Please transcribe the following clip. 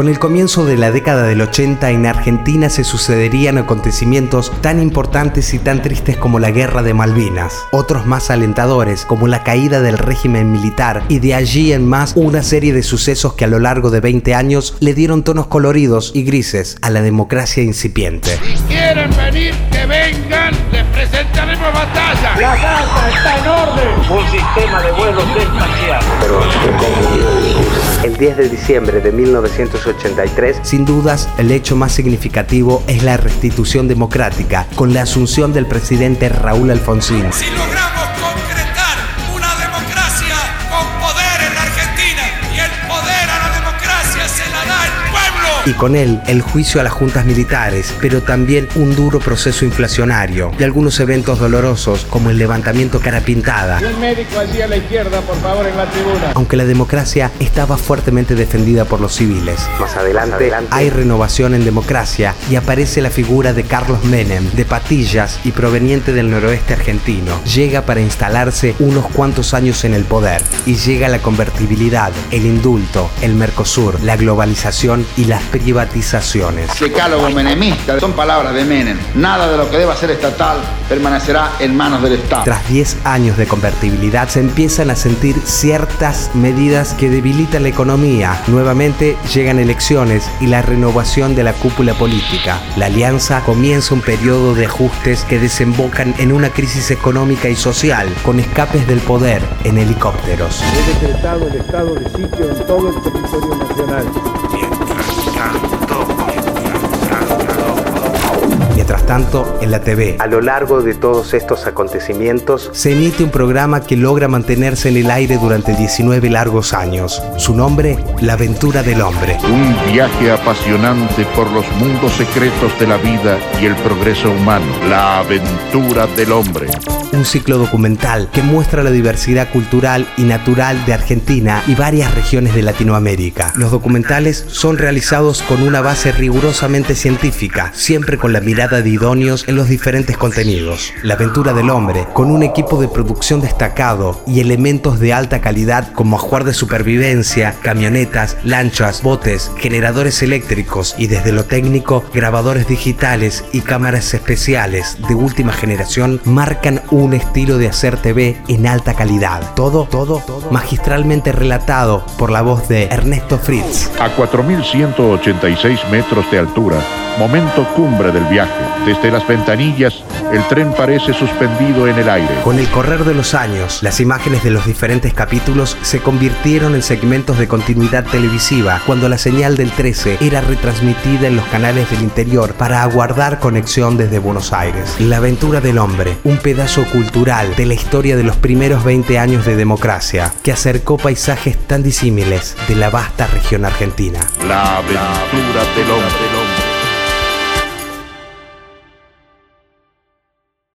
Con el comienzo de la década del 80 en Argentina se sucederían acontecimientos tan importantes y tan tristes como la guerra de Malvinas, otros más alentadores como la caída del régimen militar y de allí en más una serie de sucesos que a lo largo de 20 años le dieron tonos coloridos y grises a la democracia incipiente. Si quieren venir, que vengan, les presentaremos batalla. La casa está en orden. Un sistema de vuelos espacial. El 10 de diciembre de 1983, sin dudas, el hecho más significativo es la restitución democrática, con la asunción del presidente Raúl Alfonsín. Si logramos Y con él, el juicio a las juntas militares, pero también un duro proceso inflacionario y algunos eventos dolorosos como el levantamiento cara pintada. Y un médico allí a la izquierda, por favor, en la tribuna. Aunque la democracia estaba fuertemente defendida por los civiles. Más adelante, hay renovación en democracia y aparece la figura de Carlos Menem, de patillas y proveniente del noroeste argentino. Llega para instalarse unos cuantos años en el poder y llega la convertibilidad, el indulto, el Mercosur, la globalización y las privatizaciones. Decálogo menemista son palabras de Menem. Nada de lo que deba ser estatal permanecerá en manos del Estado. Tras 10 años de convertibilidad se empiezan a sentir ciertas medidas que debilitan la economía. Nuevamente llegan elecciones y la renovación de la cúpula política. La alianza comienza un periodo de ajustes que desembocan en una crisis económica y social, con escapes del poder en helicópteros. He decretado el estado de sitio en todo el territorio nacional. time. Tanto, en la TV, a lo largo de todos estos acontecimientos, se emite un programa que logra mantenerse en el aire durante 19 largos años. Su nombre, La aventura del hombre. Un viaje apasionante por los mundos secretos de la vida y el progreso humano. La aventura del hombre. Un ciclo documental que muestra la diversidad cultural y natural de Argentina y varias regiones de Latinoamérica. Los documentales son realizados con una base rigurosamente científica, siempre con la mirada de en los diferentes contenidos. La aventura del hombre, con un equipo de producción destacado y elementos de alta calidad como ajuar de supervivencia, camionetas, lanchas, botes, generadores eléctricos y desde lo técnico, grabadores digitales y cámaras especiales de última generación marcan un estilo de hacer TV en alta calidad. Todo, todo, magistralmente relatado por la voz de Ernesto Fritz. A 4.186 metros de altura, momento cumbre del viaje. Desde las ventanillas, el tren parece suspendido en el aire. Con el correr de los años, las imágenes de los diferentes capítulos se convirtieron en segmentos de continuidad televisiva cuando la señal del 13 era retransmitida en los canales del interior para aguardar conexión desde Buenos Aires. La aventura del hombre, un pedazo cultural de la historia de los primeros 20 años de democracia, que acercó paisajes tan disímiles de la vasta región argentina. La aventura del hombre.